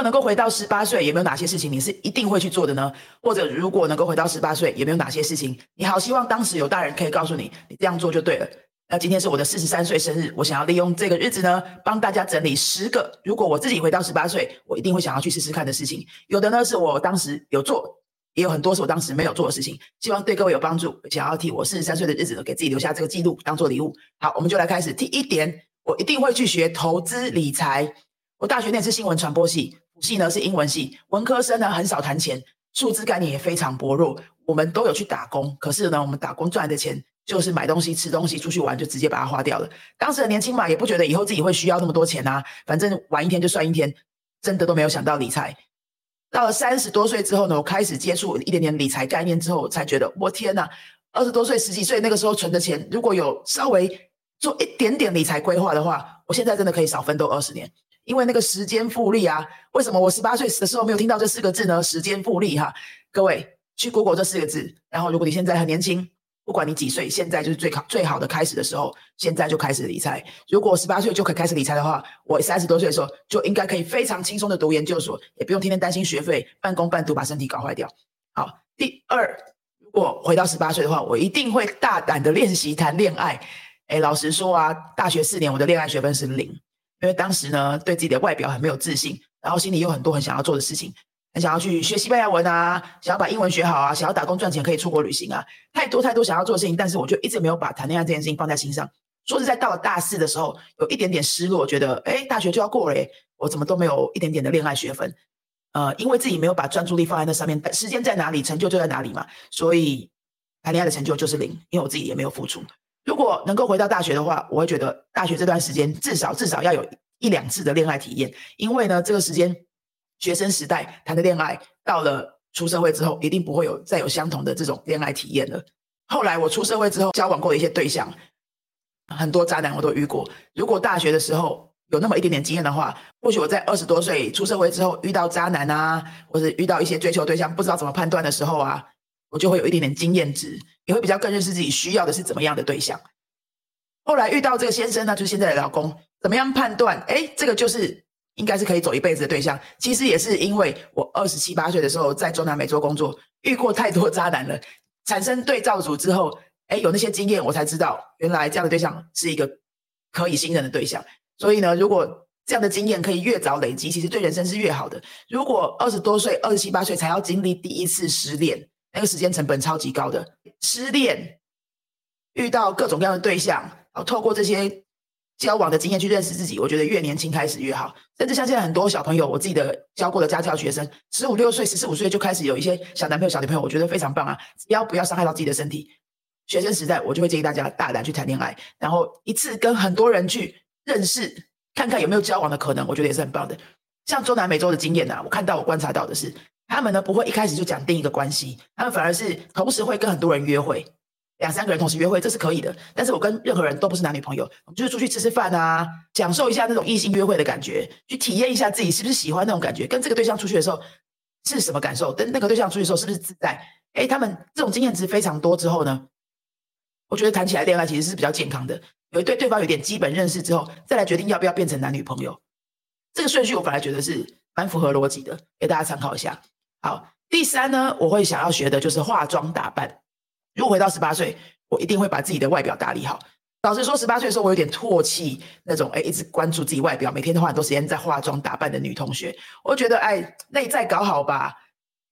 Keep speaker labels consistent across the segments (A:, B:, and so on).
A: 果能够回到十八岁，有没有哪些事情你是一定会去做的呢？或者如果能够回到十八岁，有没有哪些事情你好希望当时有大人可以告诉你，你这样做就对了？那今天是我的四十三岁生日，我想要利用这个日子呢，帮大家整理十个，如果我自己回到十八岁，我一定会想要去试试看的事情。有的呢是我当时有做，也有很多是我当时没有做的事情，希望对各位有帮助。想要替我四十三岁的日子给自己留下这个记录，当做礼物。好，我们就来开始。第一点，我一定会去学投资理财。我大学念是新闻传播系，系呢是英文系，文科生呢很少谈钱，数字概念也非常薄弱。我们都有去打工，可是呢，我们打工赚的钱就是买东西、吃东西、出去玩，就直接把它花掉了。当时的年轻嘛，也不觉得以后自己会需要那么多钱啊，反正玩一天就算一天，真的都没有想到理财。到了三十多岁之后呢，我开始接触一点点理财概念之后，我才觉得我天哪！二十多岁、十几岁那个时候存的钱，如果有稍微做一点点理财规划的话，我现在真的可以少奋斗二十年。因为那个时间复利啊，为什么我十八岁的时候没有听到这四个字呢？时间复利哈，各位去 Google 这四个字，然后如果你现在很年轻，不管你几岁，现在就是最好最好的开始的时候，现在就开始理财。如果十八岁就可以开始理财的话，我三十多岁的时候就应该可以非常轻松的读研究所，也不用天天担心学费，半工半读把身体搞坏掉。好，第二，如果回到十八岁的话，我一定会大胆的练习谈恋爱。哎，老实说啊，大学四年我的恋爱学分是零。因为当时呢，对自己的外表很没有自信，然后心里有很多很想要做的事情，很想要去学西班牙文啊，想要把英文学好啊，想要打工赚钱可以出国旅行啊，太多太多想要做的事情，但是我就一直没有把谈恋爱这件事情放在心上。说是在，到了大四的时候，有一点点失落，觉得哎，大学就要过了，我怎么都没有一点点的恋爱学分？呃，因为自己没有把专注力放在那上面，时间在哪里，成就就在哪里嘛，所以谈恋爱的成就就是零，因为我自己也没有付出。如果能够回到大学的话，我会觉得大学这段时间至少至少要有一两次的恋爱体验，因为呢，这个时间学生时代谈的恋爱，到了出社会之后，一定不会有再有相同的这种恋爱体验了。后来我出社会之后，交往过的一些对象，很多渣男我都遇过。如果大学的时候有那么一点点经验的话，或许我在二十多岁出社会之后遇到渣男啊，或者遇到一些追求对象不知道怎么判断的时候啊。我就会有一点点经验值，也会比较更认识自己需要的是怎么样的对象。后来遇到这个先生呢，就是现在的老公，怎么样判断？哎，这个就是应该是可以走一辈子的对象。其实也是因为我二十七八岁的时候在中南美洲工作，遇过太多渣男了，产生对照组之后，哎，有那些经验，我才知道原来这样的对象是一个可以信任的对象。所以呢，如果这样的经验可以越早累积，其实对人生是越好的。如果二十多岁、二十七八岁才要经历第一次失恋，那个时间成本超级高的，失恋遇到各种各样的对象，然后透过这些交往的经验去认识自己，我觉得越年轻开始越好。甚至像现在很多小朋友，我自己的教过的家教学生，十五六岁、十四五岁就开始有一些小男朋友、小女朋友，我觉得非常棒啊！只要不要伤害到自己的身体，学生时代我就会建议大家大胆去谈恋爱，然后一次跟很多人去认识，看看有没有交往的可能，我觉得也是很棒的。像中南美洲的经验呢，我看到我观察到的是。他们呢不会一开始就讲定一个关系，他们反而是同时会跟很多人约会，两三个人同时约会，这是可以的。但是我跟任何人都不是男女朋友，我们就是出去吃吃饭啊，享受一下那种异性约会的感觉，去体验一下自己是不是喜欢那种感觉，跟这个对象出去的时候是什么感受，跟那个对象出去的时候是不是自在？哎，他们这种经验值非常多之后呢，我觉得谈起来恋爱其实是比较健康的，有对对方有点基本认识之后，再来决定要不要变成男女朋友，这个顺序我反而觉得是蛮符合逻辑的，给大家参考一下。好，第三呢，我会想要学的就是化妆打扮。如果回到十八岁，我一定会把自己的外表打理好。老实说，十八岁的时候，我有点唾弃那种哎，一直关注自己外表，每天都花很多时间在化妆打扮的女同学。我觉得哎，内在搞好吧，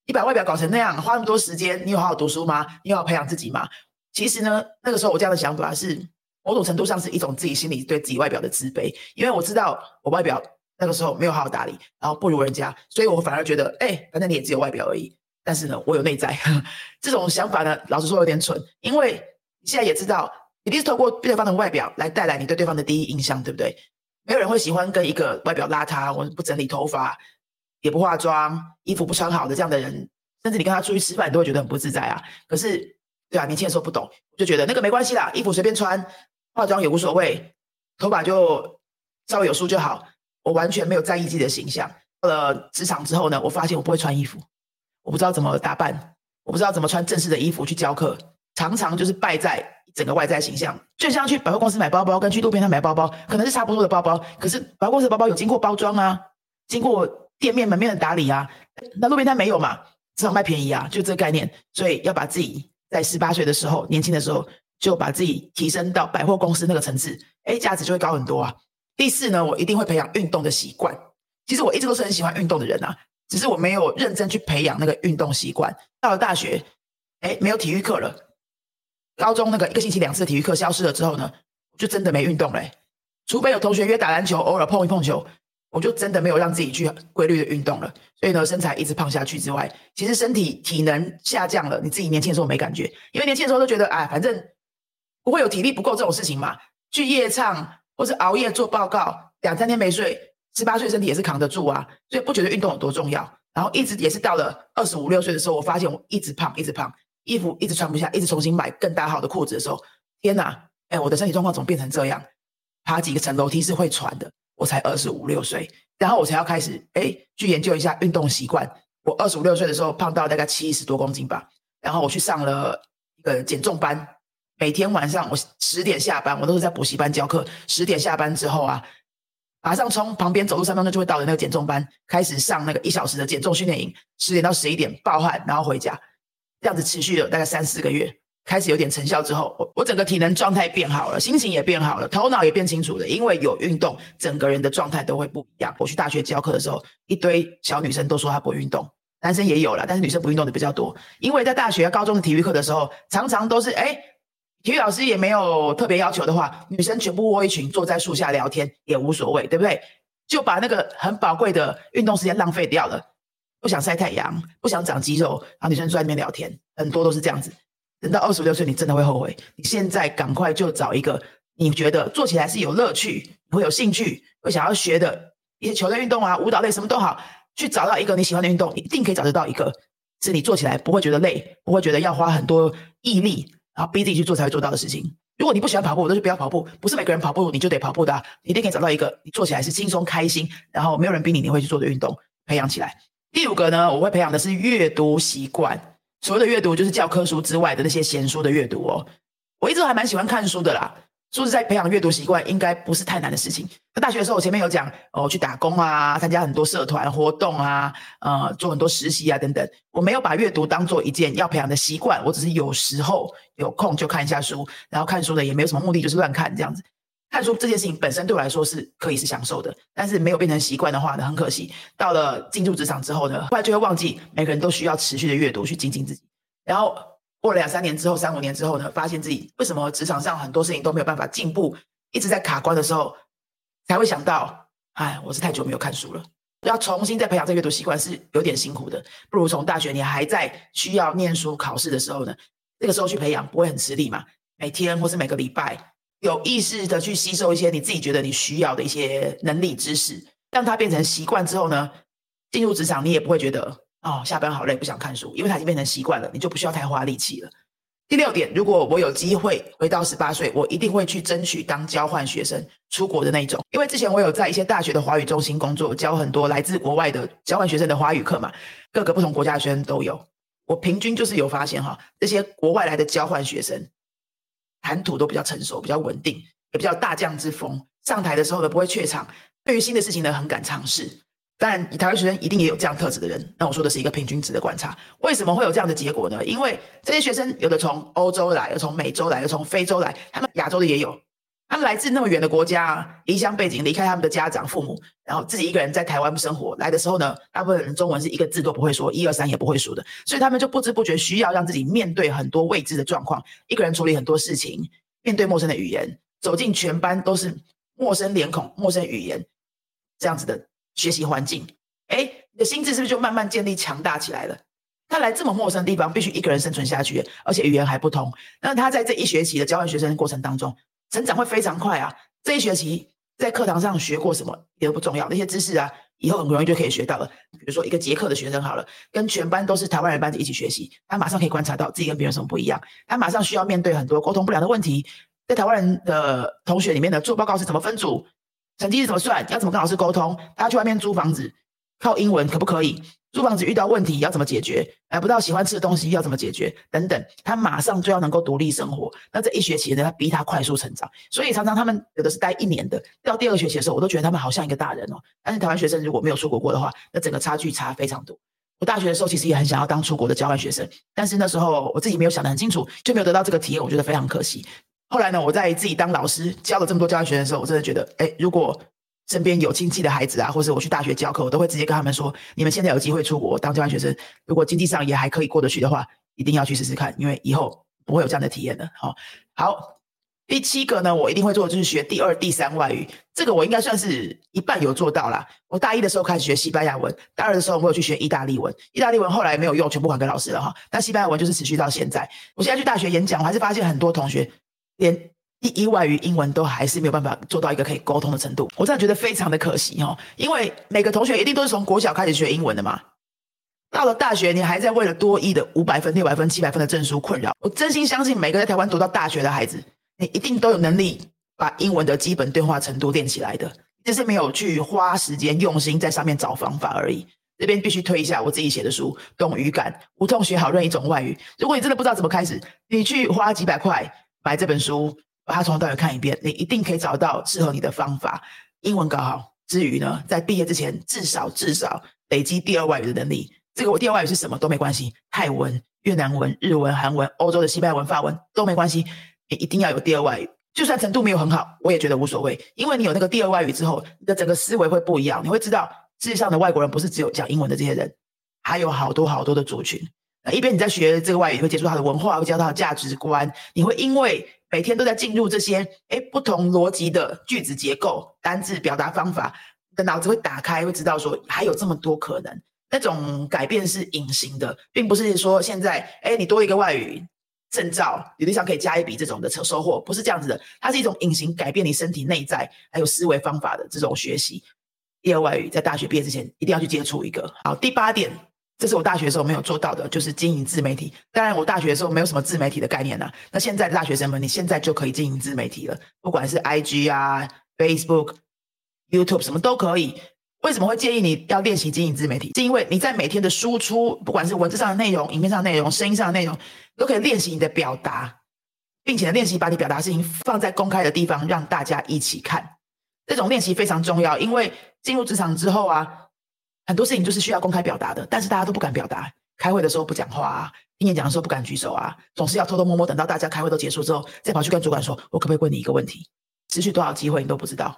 A: 你把外表搞成那样，花那么多时间，你有好好读书吗？你有好培养自己吗？其实呢，那个时候我这样的想法是某种程度上是一种自己心里对自己外表的自卑，因为我知道我外表。那个时候没有好好打理，然后不如人家，所以我反而觉得，哎，反正你也只有外表而已。但是呢，我有内在，这种想法呢，老实说有点蠢，因为你现在也知道，一定是透过对方的外表来带来你对对方的第一印象，对不对？没有人会喜欢跟一个外表邋遢或者不整理头发、也不化妆、衣服不穿好的这样的人，甚至你跟他出去吃饭，你都会觉得很不自在啊。可是，对啊，年轻的时候不懂，就觉得那个没关系啦，衣服随便穿，化妆也无所谓，头发就稍微有梳就好。我完全没有在意自己的形象。到了职场之后呢，我发现我不会穿衣服，我不知道怎么打扮，我不知道怎么穿正式的衣服去教课，常常就是败在整个外在形象。就像去百货公司买包包，跟去路边摊买包包，可能是差不多的包包，可是百货公司的包包有经过包装啊，经过店面门面的打理啊。那路边摊没有嘛，只好卖便宜啊，就这个概念。所以要把自己在十八岁的时候，年轻的时候，就把自己提升到百货公司那个层次，哎，价值就会高很多啊。第四呢，我一定会培养运动的习惯。其实我一直都是很喜欢运动的人啊，只是我没有认真去培养那个运动习惯。到了大学，哎，没有体育课了。高中那个一个星期两次体育课消失了之后呢，就真的没运动嘞。除非有同学约打篮球，偶尔碰一碰球。我就真的没有让自己去规律的运动了，所以呢，身材一直胖下去之外，其实身体体能下降了。你自己年轻的时候没感觉，因为年轻的时候都觉得，哎，反正不会有体力不够这种事情嘛。去夜唱或是熬夜做报告，两三天没睡，十八岁身体也是扛得住啊，所以不觉得运动有多重要。然后一直也是到了二十五六岁的时候，我发现我一直胖，一直胖，衣服一直穿不下，一直重新买更大号的裤子的时候，天哪，哎，我的身体状况怎么变成这样？爬几个层楼梯是会喘的。我才二十五六岁，然后我才要开始哎去研究一下运动习惯。我二十五六岁的时候胖到大概七十多公斤吧，然后我去上了一个减重班，每天晚上我十点下班，我都是在补习班教课。十点下班之后啊，马上从旁边走路三分钟就会到的那个减重班，开始上那个一小时的减重训练营。十点到十一点暴汗，然后回家，这样子持续了大概三四个月。开始有点成效之后，我我整个体能状态变好了，心情也变好了，头脑也变清楚了。因为有运动，整个人的状态都会不一样。我去大学教课的时候，一堆小女生都说她不运动，男生也有了，但是女生不运动的比较多。因为在大学、高中的体育课的时候，常常都是哎，体育老师也没有特别要求的话，女生全部窝一群坐在树下聊天也无所谓，对不对？就把那个很宝贵的运动时间浪费掉了。不想晒太阳，不想长肌肉，然后女生坐在那边聊天，很多都是这样子。等到二十六岁，你真的会后悔。你现在赶快就找一个你觉得做起来是有乐趣、会有兴趣、会想要学的一些球类运动啊、舞蹈类什么都好，去找到一个你喜欢的运动，一定可以找得到一个是你做起来不会觉得累、不会觉得要花很多毅力，然后逼自己去做才会做到的事情。如果你不喜欢跑步，那就不要跑步。不是每个人跑步你就得跑步的，一定可以找到一个你做起来是轻松开心，然后没有人逼你，你会去做的运动，培养起来。第五个呢，我会培养的是阅读习惯。所谓的阅读，就是教科书之外的那些闲书的阅读哦。我一直还蛮喜欢看书的啦。说实在，培养阅读习惯应该不是太难的事情。那大学的时候，我前面有讲哦，去打工啊，参加很多社团活动啊，呃，做很多实习啊等等。我没有把阅读当做一件要培养的习惯，我只是有时候有空就看一下书，然后看书的也没有什么目的，就是乱看这样子。看书这件事情本身对我来说是可以是享受的，但是没有变成习惯的话呢，很可惜。到了进入职场之后呢，后来就会忘记每个人都需要持续的阅读去精进自己。然后过了两三年之后，三五年之后呢，发现自己为什么职场上很多事情都没有办法进步，一直在卡关的时候，才会想到，哎，我是太久没有看书了，要重新再培养这阅读习惯是有点辛苦的。不如从大学你还在需要念书考试的时候呢，这个时候去培养不会很吃力嘛？每天或是每个礼拜。有意识的去吸收一些你自己觉得你需要的一些能力知识，让它变成习惯之后呢，进入职场你也不会觉得哦下班好累不想看书，因为它已经变成习惯了，你就不需要太花力气了。第六点，如果我有机会回到十八岁，我一定会去争取当交换学生出国的那种，因为之前我有在一些大学的华语中心工作，教很多来自国外的交换学生的华语课嘛，各个不同国家的学生都有。我平均就是有发现哈，这些国外来的交换学生。谈吐都比较成熟，比较稳定，也比较大将之风。上台的时候呢，不会怯场，对于新的事情呢，很敢尝试。但，台湾学生一定也有这样特质的人。那我说的是一个平均值的观察。为什么会有这样的结果呢？因为这些学生有的从欧洲来，有从美洲来，有从非洲来，他们亚洲的也有。他们来自那么远的国家，离乡背景，离开他们的家长、父母，然后自己一个人在台湾生活。来的时候呢，大部分人中文是一个字都不会说，一二三也不会数的，所以他们就不知不觉需要让自己面对很多未知的状况，一个人处理很多事情，面对陌生的语言，走进全班都是陌生脸孔、陌生语言这样子的学习环境。哎，你的心智是不是就慢慢建立强大起来了？他来这么陌生的地方，必须一个人生存下去，而且语言还不通。那他在这一学期的交换学生过程当中，成长会非常快啊！这一学期在课堂上学过什么也不重要，那些知识啊，以后很容易就可以学到了。比如说一个捷克的学生好了，跟全班都是台湾人班级一起学习，他马上可以观察到自己跟别人什么不一样。他马上需要面对很多沟通不良的问题，在台湾人的同学里面的做报告是怎么分组，成绩是怎么算，要怎么跟老师沟通。他去外面租房子，靠英文可不可以？租房子遇到问题要怎么解决？买不到喜欢吃的东西要怎么解决？等等，他马上就要能够独立生活。那这一学期呢，他逼他快速成长，所以常常他们有的是待一年的，到第二个学期的时候，我都觉得他们好像一个大人哦。但是台湾学生如果没有出国过的话，那整个差距差非常多。我大学的时候其实也很想要当出国的交换学生，但是那时候我自己没有想得很清楚，就没有得到这个体验，我觉得非常可惜。后来呢，我在自己当老师教了这么多交换学生的时候，我真的觉得，哎，如果身边有亲戚的孩子啊，或者我去大学教课，我都会直接跟他们说：你们现在有机会出国当交换学生，如果经济上也还可以过得去的话，一定要去试试看，因为以后不会有这样的体验的。好，好，第七个呢，我一定会做就是学第二、第三外语，这个我应该算是一半有做到啦。我大一的时候开始学西班牙文，大二的时候我有去学意大利文，意大利文后来没有用，全部还给老师了哈。但西班牙文就是持续到现在。我现在去大学演讲，我还是发现很多同学连。第一外语英文都还是没有办法做到一个可以沟通的程度，我真的觉得非常的可惜哦。因为每个同学一定都是从国小开始学英文的嘛，到了大学你还在为了多亿的五百分、六百分、七百分的证书困扰。我真心相信每个在台湾读到大学的孩子，你一定都有能力把英文的基本对话程度练起来的，只是没有去花时间用心在上面找方法而已。这边必须推一下我自己写的书《懂语感，无痛学好任一种外语》。如果你真的不知道怎么开始，你去花几百块买这本书。把它从头到尾看一遍，你一定可以找到适合你的方法。英文搞好之余呢，在毕业之前至少至少累积第二外语的能力。这个我第二外语是什么都没关系，泰文、越南文、日文、韩文、欧洲的西班牙文、法文都没关系，你一定要有第二外语。就算程度没有很好，我也觉得无所谓，因为你有那个第二外语之后，你的整个思维会不一样。你会知道世界上的外国人不是只有讲英文的这些人，还有好多好多的族群。一边你在学这个外语，会接触他的文化，会教他的价值观，你会因为。每天都在进入这些哎不同逻辑的句子结构、单字表达方法，你的脑子会打开，会知道说还有这么多可能。那种改变是隐形的，并不是说现在哎你多一个外语证照，履历上可以加一笔这种的收收获，不是这样子的。它是一种隐形改变你身体内在还有思维方法的这种学习。第二外语在大学毕业之前一定要去接触一个。好，第八点。这是我大学的时候没有做到的，就是经营自媒体。当然，我大学的时候没有什么自媒体的概念呐。那现在的大学生们，你现在就可以经营自媒体了，不管是 IG 啊、Facebook、YouTube 什么都可以。为什么会建议你要练习经营自媒体？是因为你在每天的输出，不管是文字上的内容、影片上的内容、声音上的内容，都可以练习你的表达，并且练习把你表达事情放在公开的地方，让大家一起看。这种练习非常重要，因为进入职场之后啊。很多事情就是需要公开表达的，但是大家都不敢表达。开会的时候不讲话啊，听演讲的时候不敢举手啊，总是要偷偷摸摸等到大家开会都结束之后，再跑去跟主管说：“我可不可以问你一个问题？”持续多少机会你都不知道。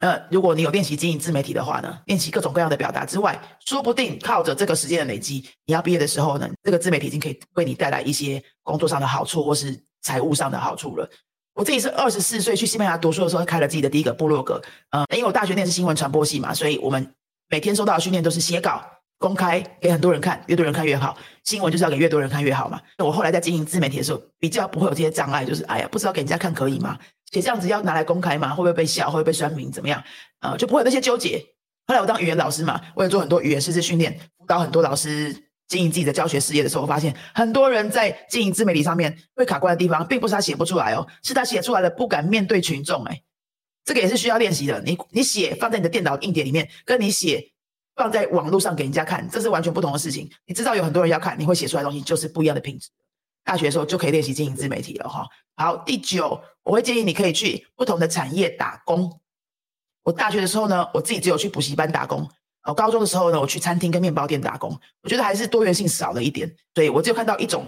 A: 呃，如果你有练习经营自媒体的话呢，练习各种各样的表达之外，说不定靠着这个时间的累积，你要毕业的时候呢，这个自媒体已经可以为你带来一些工作上的好处或是财务上的好处了。我自己是二十四岁去西班牙读书的时候开了自己的第一个部落格，呃，因为我大学念是新闻传播系嘛，所以我们。每天收到的训练都是写稿公开给很多人看，越多人看越好。新闻就是要给越多人看越好嘛。那我后来在经营自媒体的时候，比较不会有这些障碍，就是哎呀，不知道给人家看可以吗？写这样子要拿来公开吗？会不会被笑？会不会被酸民？怎么样？呃，就不会有那些纠结。后来我当语言老师嘛，我也做很多语言师资训练，辅导很多老师经营自己的教学事业的时候，我发现很多人在经营自媒体上面会卡关的地方，并不是他写不出来哦，是他写出来了不敢面对群众。哎。这个也是需要练习的。你你写放在你的电脑硬碟里面，跟你写放在网络上给人家看，这是完全不同的事情。你知道有很多人要看，你会写出来东西就是不一样的品质。大学的时候就可以练习经营自媒体了哈。好，第九，我会建议你可以去不同的产业打工。我大学的时候呢，我自己只有去补习班打工。哦，高中的时候呢，我去餐厅跟面包店打工。我觉得还是多元性少了一点，所以我只有看到一种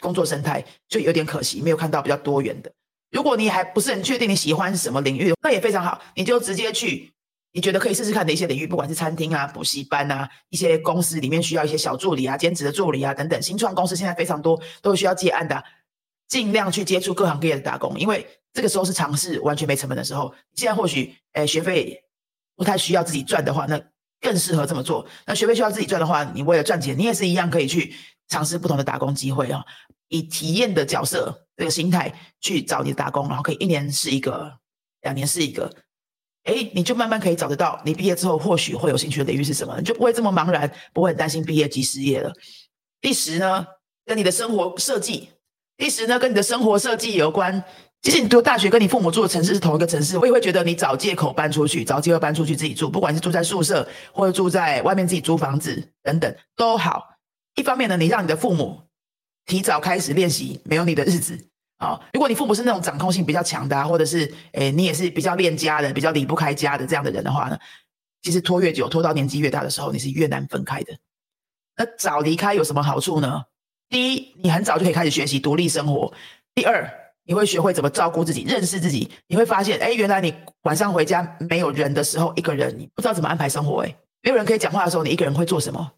A: 工作生态，就有点可惜，没有看到比较多元的。如果你还不是很确定你喜欢什么领域，那也非常好，你就直接去你觉得可以试试看的一些领域，不管是餐厅啊、补习班啊、一些公司里面需要一些小助理啊、兼职的助理啊等等。新创公司现在非常多，都需要接案的，尽量去接触各行各业的打工，因为这个时候是尝试完全没成本的时候。现在或许诶学费不太需要自己赚的话，那更适合这么做。那学费需要自己赚的话，你为了赚钱，你也是一样可以去尝试不同的打工机会啊，以体验的角色。这个心态去找你的打工，然后可以一年是一个，两年是一个，哎，你就慢慢可以找得到。你毕业之后或许会有兴趣的领域是什么，你就不会这么茫然，不会很担心毕业即失业了。第十呢，跟你的生活设计，第十呢跟你的生活设计有关。其实你读大学跟你父母住的城市是同一个城市，我也会觉得你找借口搬出去，找机会搬出去自己住，不管是住在宿舍或者住在外面自己租房子等等都好。一方面呢，你让你的父母提早开始练习没有你的日子啊。如果你父母是那种掌控性比较强的，或者是诶你也是比较恋家的、比较离不开家的这样的人的话呢，其实拖越久，拖到年纪越大的时候，你是越难分开的。那早离开有什么好处呢？第一，你很早就可以开始学习独立生活；第二，你会学会怎么照顾自己，认识自己。你会发现，哎，原来你晚上回家没有人的时候，一个人你不知道怎么安排生活。哎，没有人可以讲话的时候，你一个人会做什么？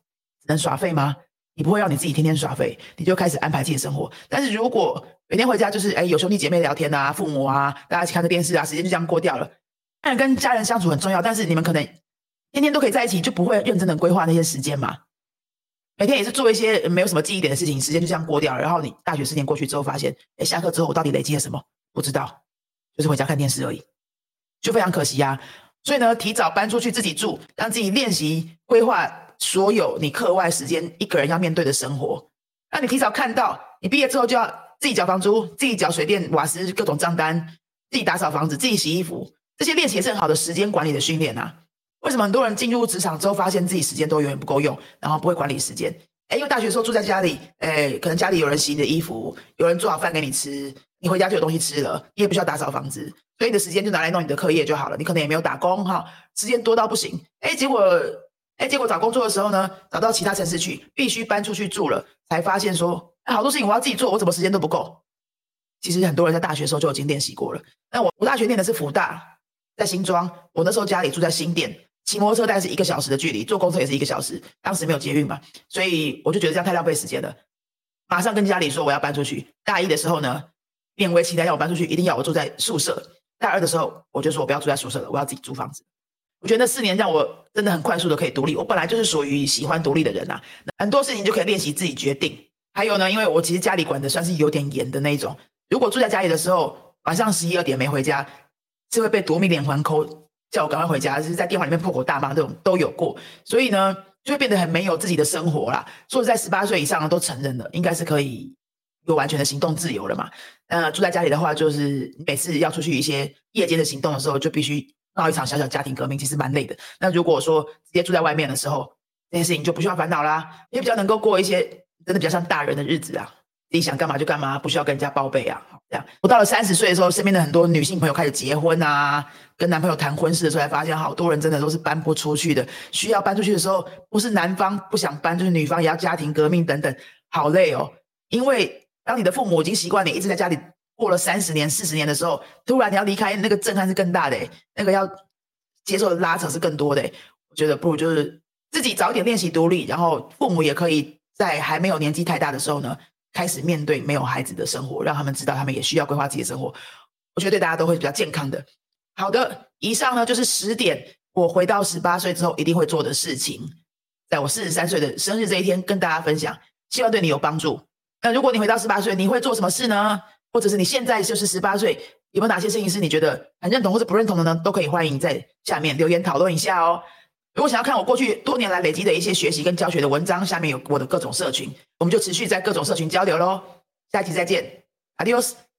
A: 能耍废吗？你不会让你自己天天耍废，你就开始安排自己的生活。但是如果每天回家就是哎有兄弟姐妹聊天啊，父母啊，大家一起看个电视啊，时间就这样过掉了。当然跟家人相处很重要，但是你们可能天天都可以在一起，就不会认真的规划那些时间嘛。每天也是做一些没有什么记忆点的事情，时间就这样过掉了。然后你大学四年过去之后，发现，哎，下课之后我到底累积了什么？不知道，就是回家看电视而已，就非常可惜呀。所以呢，提早搬出去自己住，让自己练习规划所有你课外时间一个人要面对的生活。让你提早看到，你毕业之后就要自己缴房租、自己缴水电瓦斯各种账单、自己打扫房子、自己洗衣服，这些练习也是很好的时间管理的训练啊。为什么很多人进入职场之后，发现自己时间都永远不够用，然后不会管理时间？哎，因为大学时候住在家里，哎，可能家里有人洗你的衣服，有人做好饭给你吃，你回家就有东西吃了，你也不需要打扫房子，所以你的时间就拿来弄你的课业就好了。你可能也没有打工哈，时间多到不行。哎，结果，哎，结果找工作的时候呢，找到其他城市去，必须搬出去住了，才发现说，好多事情我要自己做，我怎么时间都不够？其实很多人在大学时候就已经练习过了。那我我大学念的是福大，在新庄，我那时候家里住在新店。骑摩托车大概是一个小时的距离，坐公车也是一个小时。当时没有捷运嘛，所以我就觉得这样太浪费时间了。马上跟家里说我要搬出去。大一的时候呢，勉为其难要我搬出去，一定要我住在宿舍。大二的时候，我就说我不要住在宿舍了，我要自己租房子。我觉得那四年让我真的很快速的可以独立。我本来就是属于喜欢独立的人呐，很多事情就可以练习自己决定。还有呢，因为我其实家里管的算是有点严的那一种，如果住在家里的时候，晚上十一二点没回家，是会被夺命连环扣。叫我赶快回家，就是在电话里面破口大骂，这种都有过，所以呢，就会变得很没有自己的生活啦。所以在，十八岁以上都承认了，应该是可以有完全的行动自由了嘛。那住在家里的话，就是每次要出去一些夜间的行动的时候，就必须闹一场小小家庭革命，其实蛮累的。那如果说直接住在外面的时候，这些事情就不需要烦恼啦，也比较能够过一些真的比较像大人的日子啊。自己想干嘛就干嘛，不需要跟人家报备啊。这样，我到了三十岁的时候，身边的很多女性朋友开始结婚啊，跟男朋友谈婚事的时候，才发现好多人真的都是搬不出去的。需要搬出去的时候，不是男方不想搬，就是女方也要家庭革命等等，好累哦。因为当你的父母已经习惯你一直在家里过了三十年、四十年的时候，突然你要离开，那个震撼是更大的，那个要接受的拉扯是更多的。我觉得不如就是自己早点练习独立，然后父母也可以在还没有年纪太大的时候呢。开始面对没有孩子的生活，让他们知道他们也需要规划自己的生活，我觉得对大家都会比较健康的。好的，以上呢就是十点我回到十八岁之后一定会做的事情，在我四十三岁的生日这一天跟大家分享，希望对你有帮助。那如果你回到十八岁，你会做什么事呢？或者是你现在就是十八岁，有没有哪些事情是你觉得很认同或者不认同的呢？都可以欢迎在下面留言讨论一下哦。如果想要看我过去多年来累积的一些学习跟教学的文章，下面有我的各种社群，我们就持续在各种社群交流喽。下期再见，Adios。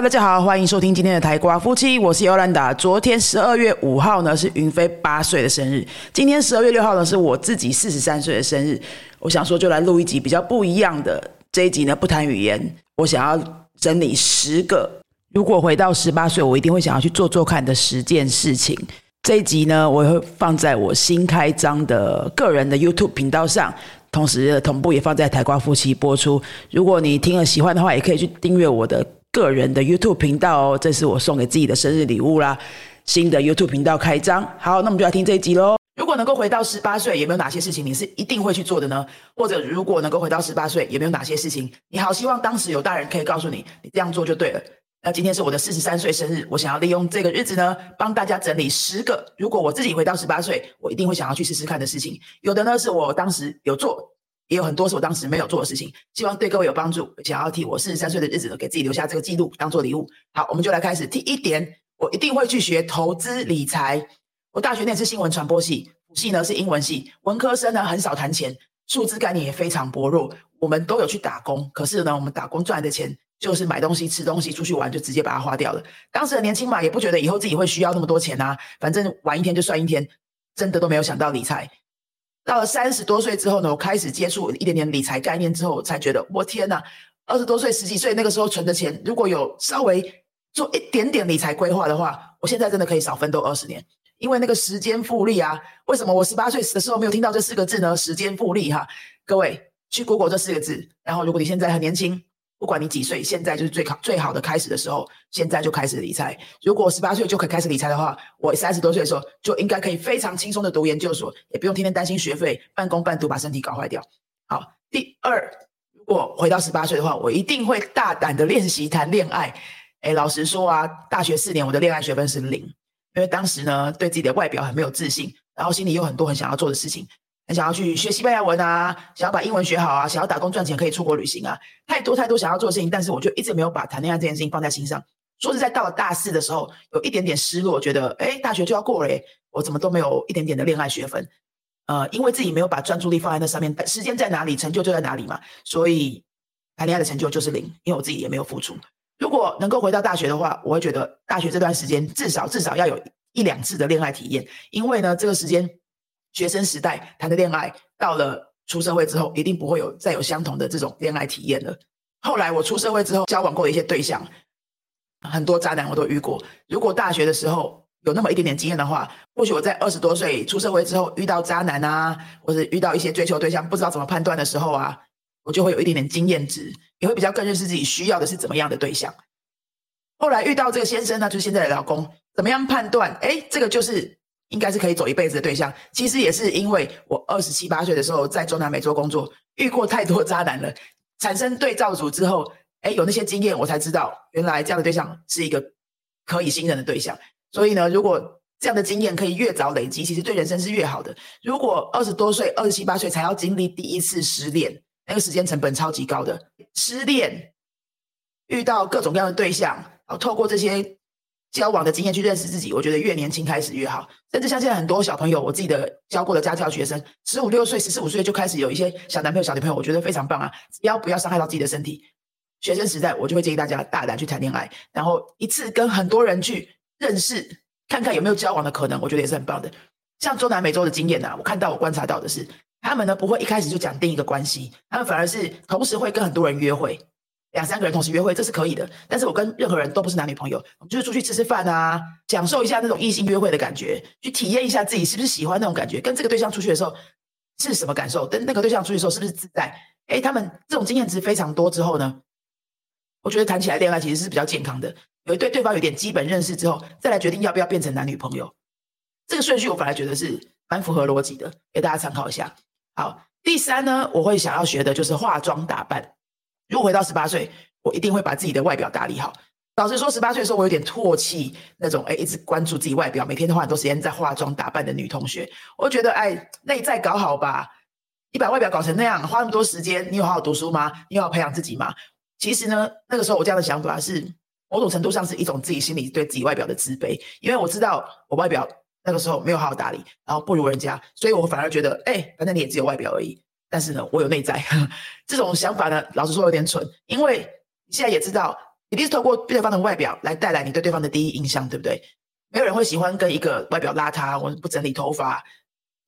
A: 大家好，欢迎收听今天的台瓜夫妻，我是尤兰达。昨天十二月五号呢是云飞八岁的生日，今天十二月六号呢是我自己四十三岁的生日。我想说就来录一集比较不一样的这一集呢，不谈语言，我想要。整理十个，如果回到十八岁，我一定会想要去做做看的十件事情。这一集呢，我会放在我新开张的个人的 YouTube 频道上，同时同步也放在台瓜夫妻播出。如果你听了喜欢的话，也可以去订阅我的个人的 YouTube 频道哦。这是我送给自己的生日礼物啦，新的 YouTube 频道开张。好，那我们就来听这一集喽。如果能够回到十八岁，有没有哪些事情你是一定会去做的呢？或者如果能够回到十八岁，有没有哪些事情你好希望当时有大人可以告诉你，你这样做就对了？那今天是我的四十三岁生日，我想要利用这个日子呢，帮大家整理十个，如果我自己回到十八岁，我一定会想要去试试看的事情。有的呢是我当时有做，也有很多是我当时没有做的事情，希望对各位有帮助。想要替我四十三岁的日子，给自己留下这个记录，当做礼物。好，我们就来开始。第一点，我一定会去学投资理财。我大学念是新闻传播系。系呢是英文系，文科生呢很少谈钱，数字概念也非常薄弱。我们都有去打工，可是呢，我们打工赚来的钱就是买东西、吃东西、出去玩，就直接把它花掉了。当时的年轻嘛，也不觉得以后自己会需要那么多钱啊，反正玩一天就算一天，真的都没有想到理财。到了三十多岁之后呢，我开始接触一点点理财概念之后，我才觉得我天哪！二十多岁、十几岁那个时候存的钱，如果有稍微做一点点理财规划的话，我现在真的可以少奋斗二十年。因为那个时间复利啊，为什么我十八岁的时候没有听到这四个字呢？时间复利哈，各位。去 Google 这四个字，然后如果你现在很年轻，不管你几岁，现在就是最好最好的开始的时候，现在就开始理财。如果十八岁就可以开始理财的话，我三十多岁的时候就应该可以非常轻松的读研究所，也不用天天担心学费，半工半读把身体搞坏掉。好，第二，如果回到十八岁的话，我一定会大胆的练习谈恋爱。哎，老实说啊，大学四年我的恋爱学分是零，因为当时呢对自己的外表很没有自信，然后心里有很多很想要做的事情。想要去学西班牙文啊，想要把英文学好啊，想要打工赚钱可以出国旅行啊，太多太多想要做的事情，但是我就一直没有把谈恋爱这件事情放在心上。说是在，到了大四的时候，有一点点失落，觉得哎，大学就要过了，我怎么都没有一点点的恋爱学分？呃，因为自己没有把专注力放在那上面，时间在哪里，成就就在哪里嘛，所以谈恋爱的成就就是零，因为我自己也没有付出。如果能够回到大学的话，我会觉得大学这段时间至少至少要有一两次的恋爱体验，因为呢，这个时间。学生时代谈的恋爱，到了出社会之后，一定不会有再有相同的这种恋爱体验了。后来我出社会之后，交往过的一些对象，很多渣男我都遇过。如果大学的时候有那么一点点经验的话，或许我在二十多岁出社会之后遇到渣男啊，或者遇到一些追求对象不知道怎么判断的时候啊，我就会有一点点经验值，也会比较更认识自己需要的是怎么样的对象。后来遇到这个先生呢，就是现在的老公，怎么样判断？哎，这个就是。应该是可以走一辈子的对象，其实也是因为我二十七八岁的时候在中南美洲工作，遇过太多 渣男了，产生对照组之后，哎，有那些经验，我才知道原来这样的对象是一个可以信任的对象。所以呢，如果这样的经验可以越早累积，其实对人生是越好的。如果二十多岁、二十七八岁才要经历第一次失恋，那个时间成本超级高的。失恋遇到各种各样的对象，然后透过这些。交往的经验去认识自己，我觉得越年轻开始越好。甚至像现在很多小朋友，我自己的教过的家教学生，十五六岁、十四五岁就开始有一些小男朋友、小女朋友，我觉得非常棒啊！只要不要伤害到自己的身体。学生时代，我就会建议大家大胆去谈恋爱，然后一次跟很多人去认识，看看有没有交往的可能，我觉得也是很棒的。像中南美洲的经验呢，我看到我观察到的是，他们呢不会一开始就讲定一个关系，他们反而是同时会跟很多人约会。两三个人同时约会，这是可以的。但是我跟任何人都不是男女朋友，就是出去吃吃饭啊，享受一下那种异性约会的感觉，去体验一下自己是不是喜欢那种感觉。跟这个对象出去的时候是什么感受？跟那个对象出去的时候是不是自在？哎，他们这种经验值非常多之后呢，我觉得谈起来恋爱其实是比较健康的。有对对方有点基本认识之后，再来决定要不要变成男女朋友，这个顺序我反而觉得是蛮符合逻辑的，给大家参考一下。好，第三呢，我会想要学的就是化妆打扮。如果回到十八岁，我一定会把自己的外表打理好。老实说，十八岁的时候，我有点唾弃那种哎，一直关注自己外表，每天都花很多时间在化妆打扮的女同学。我觉得哎，内在搞好吧，你把外表搞成那样，花那么多时间，你有好好读书吗？你有好培养自己吗？其实呢，那个时候我这样的想法是某种程度上是一种自己心里对自己外表的自卑，因为我知道我外表那个时候没有好好打理，然后不如人家，所以我反而觉得哎，反正你也只有外表而已。但是呢，我有内在，这种想法呢，老实说有点蠢，因为你现在也知道，一定是透过对方的外表来带来你对对方的第一印象，对不对？没有人会喜欢跟一个外表邋遢、或不整理头发、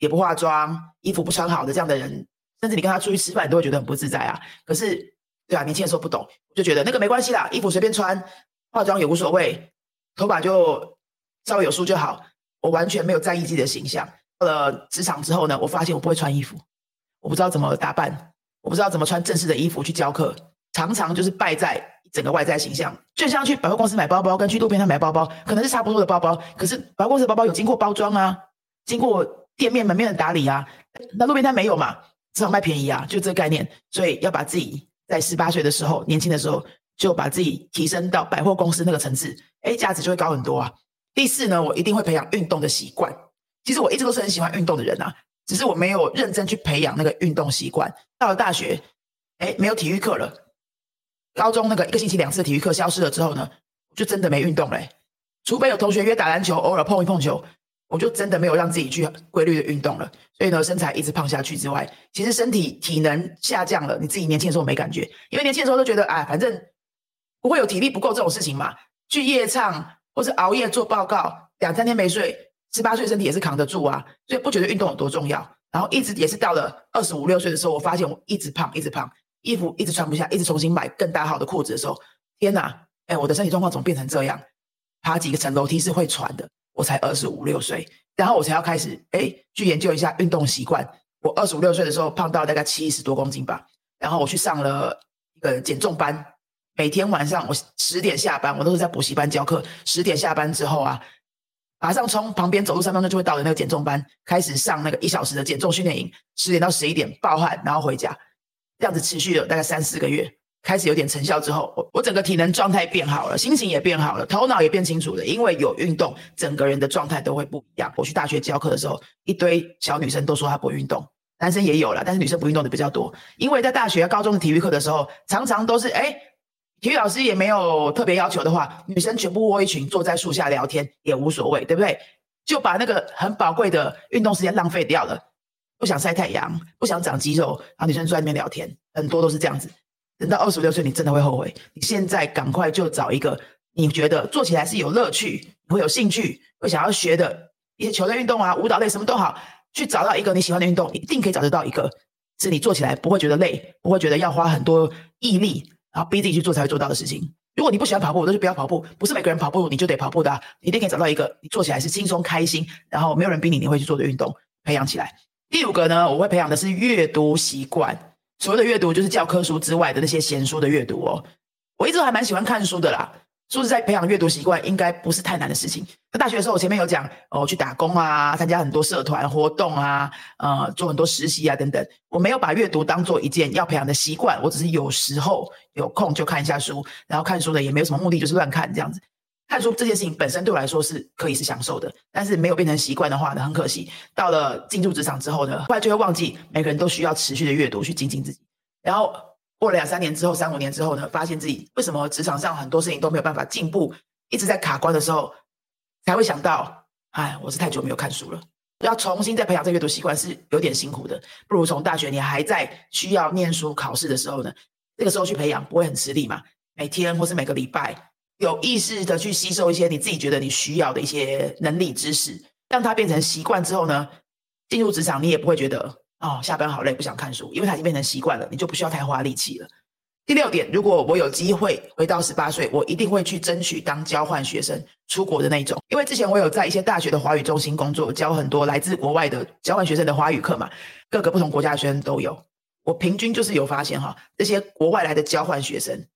A: 也不化妆、衣服不穿好的这样的人，甚至你跟他出去吃饭，都会觉得很不自在啊。可是，对啊，年轻的时候不懂，就觉得那个没关系啦，衣服随便穿，化妆也无所谓，头发就稍微有梳就好。我完全没有在意自己的形象。到了职场之后呢，我发现我不会穿衣服。我不知道怎么打扮，我不知道怎么穿正式的衣服去教课，常常就是败在整个外在形象。就像去百货公司买包包，跟去路边摊买包包，可能是差不多的包包，可是百货公司的包包有经过包装啊，经过店面门面的打理啊，那路边摊没有嘛，只好卖便宜啊，就这个概念。所以要把自己在十八岁的时候，年轻的时候，就把自己提升到百货公司那个层次，哎，价值就会高很多啊。第四呢，我一定会培养运动的习惯。其实我一直都是很喜欢运动的人啊。只是我没有认真去培养那个运动习惯。到了大学，哎，没有体育课了。高中那个一个星期两次体育课消失了之后呢，就真的没运动嘞。除非有同学约打篮球，偶尔碰一碰球，我就真的没有让自己去规律的运动了，所以呢，身材一直胖下去之外，其实身体体能下降了。你自己年轻的时候没感觉，因为年轻的时候都觉得，哎，反正不会有体力不够这种事情嘛。去夜唱或者熬夜做报告，两三天没睡，十八岁身体也是扛得住啊，所以不觉得运动有多重要。然后一直也是到了二十五六岁的时候，我发现我一直胖，一直胖，衣服一直穿不下，一直重新买更大号的裤子的时候，天哪，哎，我的身体状况怎么变成这样？爬几个层楼梯是会喘的。我才二十五六岁，然后我才要开始哎去研究一下运动习惯。我二十五六岁的时候胖到大概七十多公斤吧，然后我去上了一个减重班，每天晚上我十点下班，我都是在补习班教课。十点下班之后啊，马上从旁边走路三分钟就会到的那个减重班，开始上那个一小时的减重训练营。十点到十一点暴汗，然后回家，这样子持续了大概三四个月。开始有点成效之后，我我整个体能状态变好了，心情也变好了，头脑也变清楚了。因为有运动，整个人的状态都会不一样。我去大学教课的时候，一堆小女生都说她不运动，男生也有了，但是女生不运动的比较多。因为在大学、高中的体育课的时候，常常都是哎，体育老师也没有特别要求的话，女生全部窝一群坐在树下聊天也无所谓，对不对？就把那个很宝贵的运动时间浪费掉了。不想晒太阳，不想长肌肉，然后女生坐在那边聊天，很多都是这样子。等到二十六岁，你真的会后悔。你现在赶快就找一个你觉得做起来是有乐趣、会有兴趣、会想要学的一些球类运动啊、舞蹈类什么都好，去找到一个你喜欢的运动，一定可以找得到一个是你做起来不会觉得累、不会觉得要花很多毅力，然后逼自己去做才会做到的事情。如果你不喜欢跑步，那就不要跑步。不是每个人跑步你就得跑步的，一定可以找到一个你做起来是轻松开心，然后没有人逼你，你会去做的运动，培养起来。第五个呢，我会培养的是阅读习惯。所谓的阅读，就是教科书之外的那些闲书的阅读哦。我一直还蛮喜欢看书的啦。说实在，培养阅读习惯应该不是太难的事情。那大学的时候，我前面有讲哦，去打工啊，参加很多社团活动啊，呃，做很多实习啊等等。我没有把阅读当做一件要培养的习惯，我只是有时候有空就看一下书，然后看书呢也没有什么目的，就是乱看这样子。看书这件事情本身对我来说是可以是享受的，但是没有变成习惯的话呢，很可惜。到了进入职场之后呢，后来就会忘记每个人都需要持续的阅读去精进自己。然后过了两三年之后，三五年之后呢，发现自己为什么职场上很多事情都没有办法进步，一直在卡关的时候，才会想到，哎，我是太久没有看书了，要重新再培养这阅读习惯是有点辛苦的。不如从大学你还在需要念书考试的时候呢，这个时候去培养不会很吃力嘛？每天或是每个礼拜。有意识的去吸收一些你自己觉得你需要的一些能力知识，让它变成习惯之后呢，进入职场你也不会觉得哦下班好累不想看书，因为它已经变成习惯了，你就不需要太花力气了。第六点，如果我有机会回到十八岁，我一定会去争取当交换学生出国的那种，因为之前我有在一些大学的华语中心工作，教很多来自国外的交换学生的华语课嘛，各个不同国家的学生都有。我平均就是有发现哈，这些国外来的交换学生。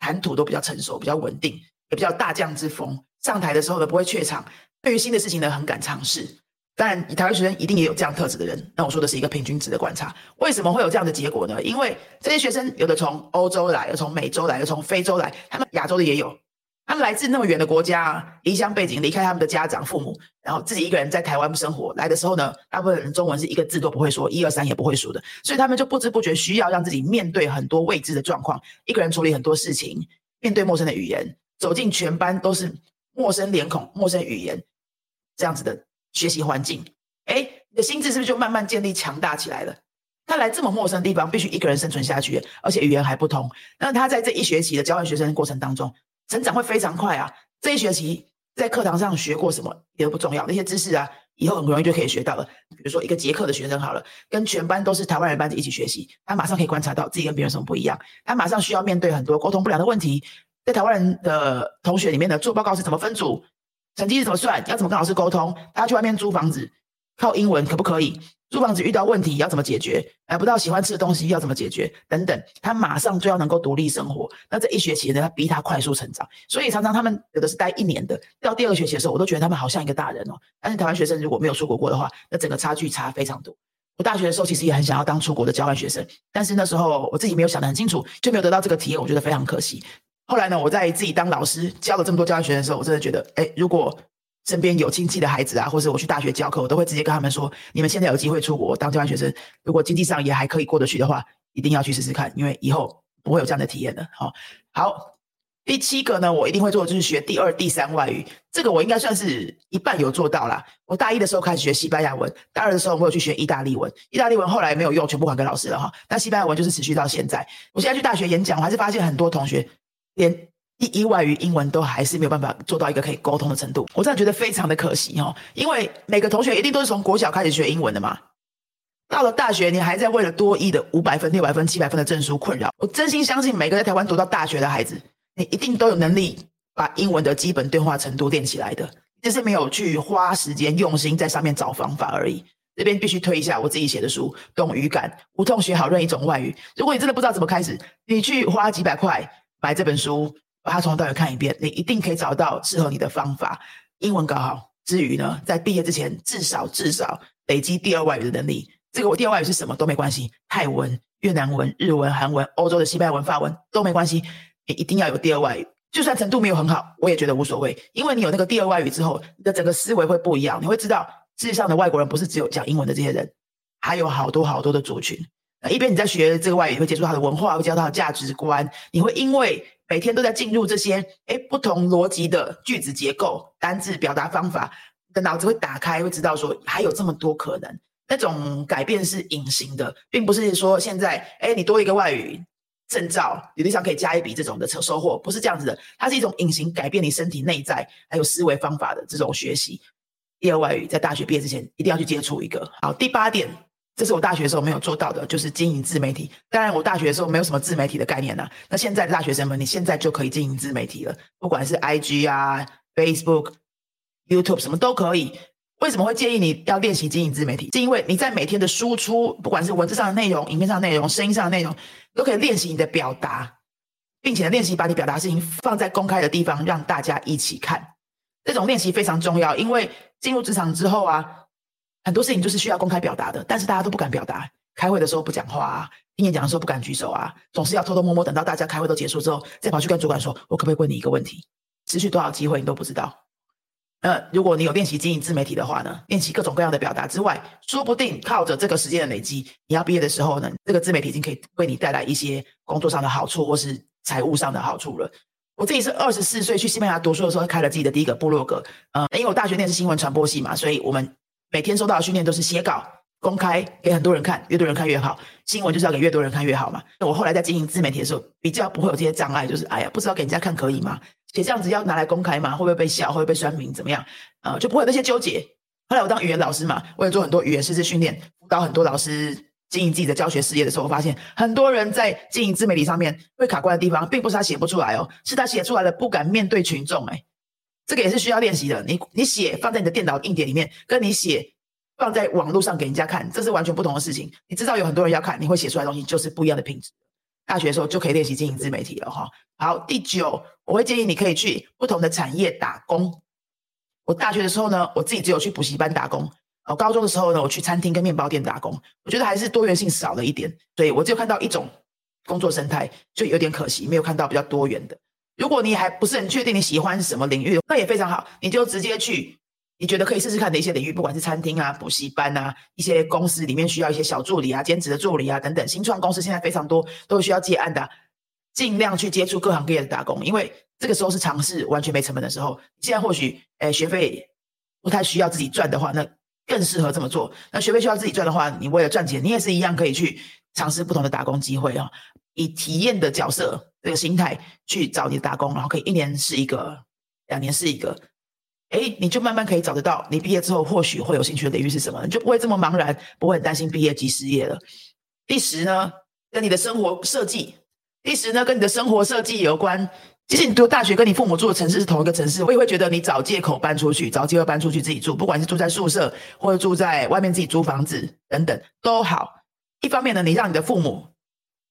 A: 谈吐都比较成熟，比较稳定，也比较大将之风。上台的时候呢，不会怯场，对于新的事情呢，很敢尝试。但，台湾学生一定也有这样特质的人。那我说的是一个平均值的观察。为什么会有这样的结果呢？因为这些学生有的从欧洲来，有从美洲来，有从非洲来，他们亚洲的也有。他们来自那么远的国家，离乡背景，离开他们的家长父母，然后自己一个人在台湾生活。来的时候呢，大部分人中文是一个字都不会说，一二三也不会数的，所以他们就不知不觉需要让自己面对很多未知的状况，一个人处理很多事情，面对陌生的语言，走进全班都是陌生脸孔、陌生语言这样子的学习环境。哎，你的心智是不是就慢慢建立强大起来了？他来这么陌生的地方，必须一个人生存下去，而且语言还不通。那他在这一学期的交换学生过程当中，成长会非常快啊！这一学期在课堂上学过什么也不重要，那些知识啊，以后很容易就可以学到了。比如说一个捷克的学生好了，跟全班都是台湾人班级一起学习，他马上可以观察到自己跟别人什么不一样。他马上需要面对很多沟通不良的问题。在台湾人的同学里面呢，做报告是怎么分组，成绩是怎么算，要怎么跟老师沟通？他要去外面租房子，靠英文可不可以？租房子遇到问题要怎么解决？买不到喜欢吃的东西要怎么解决？等等，他马上就要能够独立生活。那这一学期呢，要逼他快速成长。所以常常他们有的是待一年的，到第二个学期的时候，我都觉得他们好像一个大人哦。但是台湾学生如果没有出国过的话，那整个差距差非常多。我大学的时候其实也很想要当出国的交换学生，但是那时候我自己没有想得很清楚，就没有得到这个体验，我觉得非常可惜。后来呢，我在自己当老师教了这么多交换学生的时候，我真的觉得，哎，如果身边有亲戚的孩子啊，或者我去大学教课，我都会直接跟他们说：你们现在有机会出国当交换学生，如果经济上也还可以过得去的话，一定要去试试看，因为以后不会有这样的体验的。好，好，第七个呢，我一定会做就是学第二、第三外语。这个我应该算是一半有做到啦。我大一的时候开始学西班牙文，大二的时候我有去学意大利文。意大利文后来没有用，全部还给老师了哈。但西班牙文就是持续到现在。我现在去大学演讲，我还是发现很多同学连第一外语英文都还是没有办法做到一个可以沟通的程度。我真的觉得非常的可惜哦，因为每个同学一定都是从国小开始学英文的嘛。到了大学，你还在为了多亿的五百分、六百分、七百分的证书困扰。我真心相信，每个在台湾读到大学的孩子，你一定都有能力把英文的基本对话程度练起来的，只是没有去花时间用心在上面找方法而已。这边必须推一下我自己写的书《懂语感：无痛学好任一种外语》。如果你真的不知道怎么开始，你去花几百块买这本书，把它从头到尾看一遍，你一定可以找到适合你的方法。英文搞好之余呢，在毕业之前，至少至少累积第二外语的能力。这个我第二外语是什么都没关系，泰文、越南文、日文、韩文、欧洲的西班牙文、法文都没关系，你一定要有第二外语。就算程度没有很好，我也觉得无所谓，因为你有那个第二外语之后，你的整个思维会不一样。你会知道，世界上的外国人不是只有讲英文的这些人，还有好多好多的族群。一边你在学这个外语，会接触他的文化，会教他的价值观。你会因为每天都在进入这些哎不同逻辑的句子结构、单字表达方法，你的脑子会打开，会知道说还有这么多可能。那种改变是隐形的，并不是说现在，哎，你多一个外语证照，履历上可以加一笔这种的收收获，不是这样子的。它是一种隐形改变你身体内在还有思维方法的这种学习。第二外语在大学毕业之前一定要去接触一个。好，第八点，这是我大学的时候没有做到的，就是经营自媒体。当然，我大学的时候没有什么自媒体的概念呐。那现在的大学生们，你现在就可以经营自媒体了，不管是 IG 啊、Facebook、YouTube 什么都可以。为什么会建议你要练习经营自媒体？是因为你在每天的输出，不管是文字上的内容、影片上的内容、声音上的内容，都可以练习你的表达，并且练习把你表达事情放在公开的地方，让大家一起看。这种练习非常重要，因为进入职场之后啊，很多事情就是需要公开表达的，但是大家都不敢表达。开会的时候不讲话啊，听演讲的时候不敢举手啊，总是要偷偷摸摸等到大家开会都结束之后，再跑去跟主管说：“我可不可以问你一个问题？”持续多少机会你都不知道。呃，如果你有练习经营自媒体的话呢，练习各种各样的表达之外，说不定靠着这个时间的累积，你要毕业的时候呢，这个自媒体已经可以为你带来一些工作上的好处，或是财务上的好处了。我自己是二十四岁去西班牙读书的时候，开了自己的第一个部落格。呃，因为我大学念是新闻传播系嘛，所以我们每天收到的训练都是写稿公开给很多人看，越多人看越好。新闻就是要给越多人看越好嘛。那我后来在经营自媒体的时候，比较不会有这些障碍，就是哎呀，不知道给人家看可以吗？且这样子要拿来公开吗？会不会被笑？会不会被酸民？怎么样？呃，就不会有那些纠结。后来我当语言老师嘛，我也做很多语言师资训练，辅导很多老师经营自己的教学事业的时候，我发现很多人在经营自媒体上面会卡关的地方，并不是他写不出来哦，是他写出来了不敢面对群众。哎，这个也是需要练习的。你你写放在你的电脑硬碟里面，跟你写放在网络上给人家看，这是完全不同的事情。你知道有很多人要看，你会写出来的东西就是不一样的品质。大学的时候就可以练习经营自媒体了哈。好，第九，我会建议你可以去不同的产业打工。我大学的时候呢，我自己只有去补习班打工。哦，高中的时候呢，我去餐厅跟面包店打工。我觉得还是多元性少了一点，所以我只有看到一种工作生态，就有点可惜，没有看到比较多元的。如果你还不是很确定你喜欢什么领域，那也非常好，你就直接去。你觉得可以试试看的一些领域，不管是餐厅啊、补习班啊，一些公司里面需要一些小助理啊、兼职的助理啊等等，新创公司现在非常多，都需要接案的，尽量去接触各行各业的打工，因为这个时候是尝试完全没成本的时候。现在或许，诶，学费不太需要自己赚的话，那更适合这么做。那学费需要自己赚的话，你为了赚钱，你也是一样可以去尝试不同的打工机会啊，以体验的角色这个心态去找你的打工，然后可以一年是一个，两年是一个。哎，你就慢慢可以找得到，你毕业之后或许会有兴趣的领域是什么，你就不会这么茫然，不会很担心毕业即失业了。第十呢，跟你的生活设计，第十呢跟你的生活设计有关。其实你读大学跟你父母住的城市是同一个城市，我也会觉得你找借口搬出去，找机会搬出去自己住，不管是住在宿舍或者住在外面自己租房子等等都好。一方面呢，你让你的父母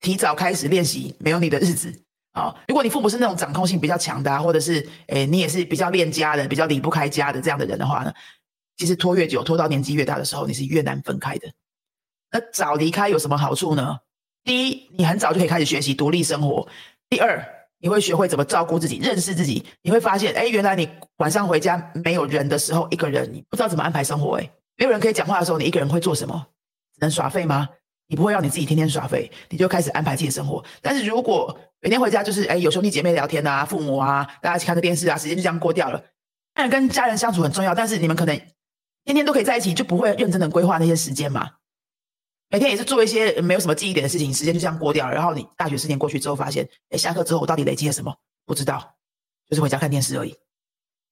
A: 提早开始练习没有你的日子。好，如果你父母是那种掌控性比较强的，或者是诶，你也是比较恋家的、比较离不开家的这样的人的话呢，其实拖越久，拖到年纪越大的时候，你是越难分开的。那早离开有什么好处呢？第一，你很早就可以开始学习独立生活；第二，你会学会怎么照顾自己、认识自己。你会发现，哎，原来你晚上回家没有人的时候，一个人你不知道怎么安排生活。哎，没有人可以讲话的时候，你一个人会做什么？能耍废吗？你不会让你自己天天耍废，你就开始安排自己的生活。但是如果每天回家就是哎有兄弟姐妹聊天啊，父母啊，大家一起看个电视啊，时间就这样过掉了。当然跟家人相处很重要，但是你们可能天天都可以在一起，就不会认真的规划那些时间嘛。每天也是做一些没有什么记忆点的事情，时间就这样过掉了。然后你大学四年过去之后，发现哎下课之后我到底累积了什么？不知道，就是回家看电视而已，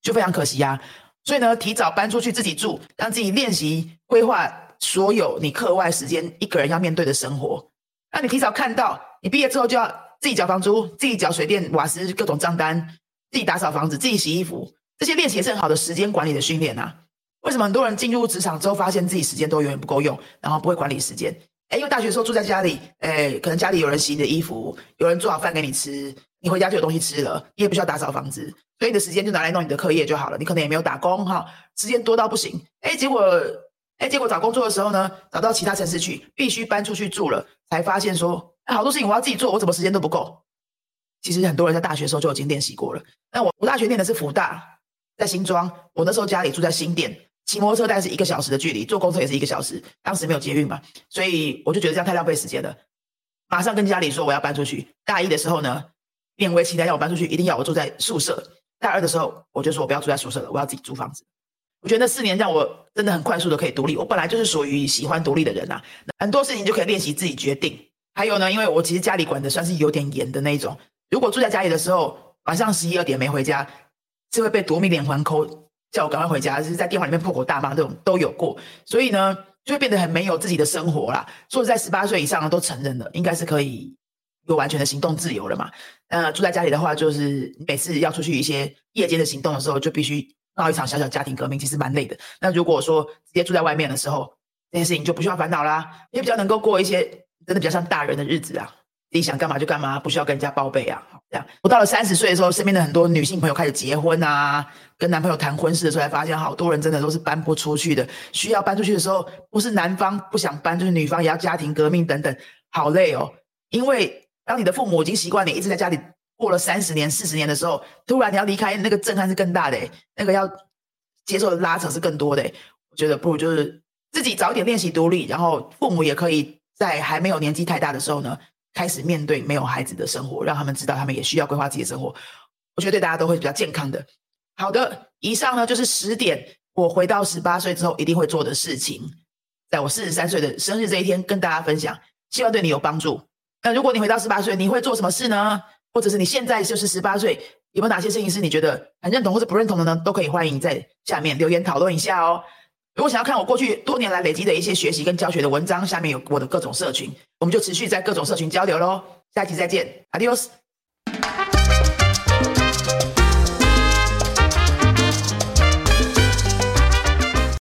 A: 就非常可惜呀。所以呢，提早搬出去自己住，让自己练习规划所有你课外时间一个人要面对的生活。让你提早看到，你毕业之后就要自己缴房租、自己缴水电瓦斯各种账单、自己打扫房子、自己洗衣服，这些练习也是很好的时间管理的训练啊。为什么很多人进入职场之后，发现自己时间都永远不够用，然后不会管理时间？哎，因为大学时候住在家里，哎，可能家里有人洗你的衣服，有人做好饭给你吃，你回家就有东西吃了，你也不需要打扫房子。所以你的时间就拿来弄你的课业就好了，你可能也没有打工哈，时间多到不行。哎，结果哎，结果找工作的时候呢，找到其他城市去，必须搬出去住了，才发现说，好多事情我要自己做，我怎么时间都不够。其实很多人在大学时候就已经练习过了。那我我大学念的是福大，在新庄，我那时候家里住在新店，骑摩托车大概是一个小时的距离，坐公车也是一个小时。当时没有捷运嘛，所以我就觉得这样太浪费时间了，马上跟家里说我要搬出去。大一的时候呢，勉为其难要我搬出去，一定要我住在宿舍。大二的时候，我就说我不要住在宿舍了，我要自己租房子。我觉得那四年让我真的很快速的可以独立。我本来就是属于喜欢独立的人呐，很多事情就可以练习自己决定。还有呢，因为我其实家里管的算是有点严的那一种。如果住在家里的时候，晚上十一二点没回家，是会被夺命连环扣，叫我赶快回家，就是在电话里面破口大骂这种都有过。所以呢，就会变得很没有自己的生活啦。说实在，十八岁以上都承认了，应该是可以。有完全的行动自由了嘛？呃，住在家里的话，就是每次要出去一些夜间的行动的时候，就必须闹一场小小家庭革命，其实蛮累的。那如果说直接住在外面的时候，这件事情就不需要烦恼啦，也比较能够过一些真的比较像大人的日子啊。自己想干嘛就干嘛，不需要跟人家报备啊。这样，我到了三十岁的时候，身边的很多女性朋友开始结婚啊，跟男朋友谈婚事的时候，才发现好多人真的都是搬不出去的。需要搬出去的时候，不是男方不想搬，就是女方也要家庭革命等等，好累哦，因为。当你的父母已经习惯你一直在家里过了三十年、四十年的时候，突然你要离开，那个震撼是更大的，那个要接受的拉扯是更多的。我觉得不如就是自己早点练习独立，然后父母也可以在还没有年纪太大的时候呢，开始面对没有孩子的生活，让他们知道他们也需要规划自己的生活。我觉得对大家都会比较健康的。好的，以上呢就是十点我回到十八岁之后一定会做的事情，在我四十三岁的生日这一天跟大家分享，希望对你有帮助。那如果你回到十八岁，你会做什么事呢？或者是你现在就是十八岁，有没有哪些事情是你觉得很认同或者不认同的呢？都可以欢迎在下面留言讨论一下哦。如果想要看我过去多年来累积的一些学习跟教学的文章，下面有我的各种社群，我们就持续在各种社群交流喽。下期再见，Adios。